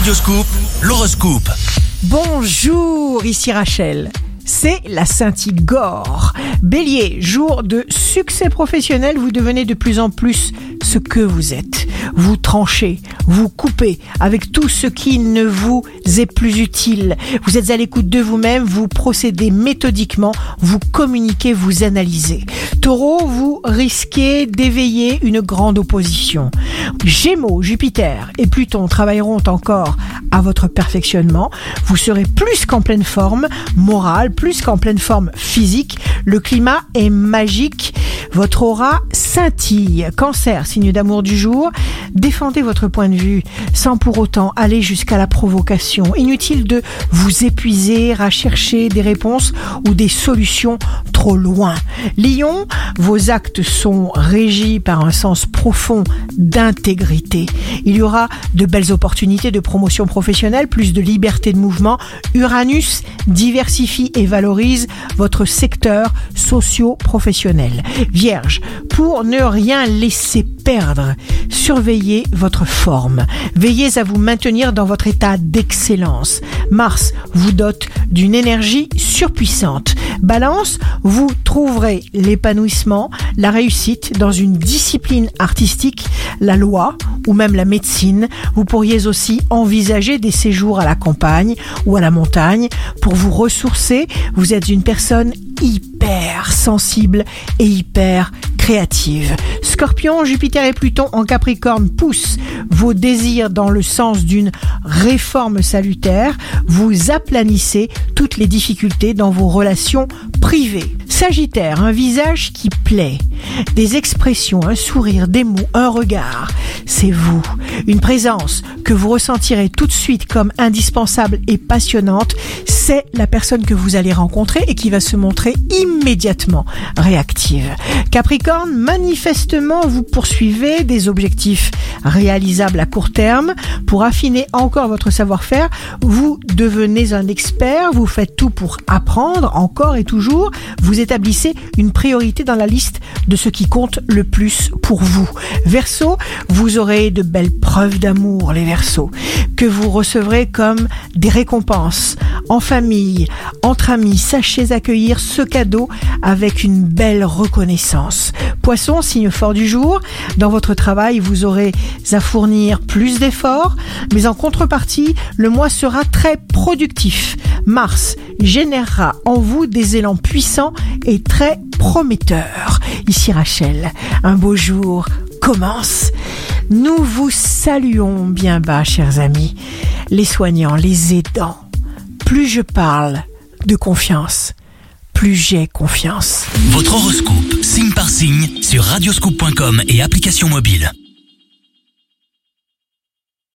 Radioscoop, l'horoscope. Bonjour, ici Rachel. C'est la Saint-Igor. Bélier, jour de succès professionnel, vous devenez de plus en plus ce que vous êtes. Vous tranchez, vous coupez avec tout ce qui ne vous est plus utile. Vous êtes à l'écoute de vous-même, vous procédez méthodiquement, vous communiquez, vous analysez. Taureau, vous risquez d'éveiller une grande opposition. Gémeaux, Jupiter et Pluton travailleront encore à votre perfectionnement. Vous serez plus qu'en pleine forme morale, plus qu'en pleine forme physique. Le climat est magique. Votre aura scintille. Cancer, signe d'amour du jour. Défendez votre point de vue sans pour autant aller jusqu'à la provocation. Inutile de vous épuiser à chercher des réponses ou des solutions trop loin. Lion, vos actes sont régis par un sens profond d'intégrité. Il y aura de belles opportunités de promotion professionnelle, plus de liberté de mouvement. Uranus diversifie et valorise votre secteur socio-professionnel. Vierge, pour ne rien laisser perdre, surveillez votre forme. Veillez à vous maintenir dans votre état d'excellence. Mars vous dote d'une énergie surpuissante. Balance, vous trouverez l'épanouissement, la réussite dans une discipline artistique, la loi ou même la médecine. Vous pourriez aussi envisager des séjours à la campagne ou à la montagne pour vous ressourcer. Vous êtes une personne hyper sensible et hyper créative. Scorpion, Jupiter et Pluton en Capricorne poussent vos désirs dans le sens d'une réforme salutaire. Vous aplanissez toutes les difficultés dans vos relations privées. Sagittaire, un visage qui plaît, des expressions, un sourire, des mots, un regard. C'est vous. Une présence que vous ressentirez tout de suite comme indispensable et passionnante. C'est la personne que vous allez rencontrer et qui va se montrer immédiatement réactive. Capricorne, manifestement, vous poursuivez des objectifs réalisables à court terme. Pour affiner encore votre savoir-faire, vous devenez un expert, vous faites tout pour apprendre encore et toujours. Vous établissez une priorité dans la liste de ce qui compte le plus pour vous. Verseau, vous aurez de belles preuves d'amour, les Verseaux, que vous recevrez comme des récompenses en famille, entre amis. Sachez accueillir ce cadeau avec une belle reconnaissance. Poisson, signe fort du jour, dans votre travail, vous aurez à fournir plus d'efforts, mais en contrepartie, le mois sera très productif. Mars générera en vous des élans puissants et très prometteurs. Ici Rachel, un beau jour commence. Nous vous saluons bien bas, chers amis, les soignants, les aidants. Plus je parle de confiance, plus j'ai confiance. Votre horoscope, signe par signe, sur radioscoop.com et application mobile.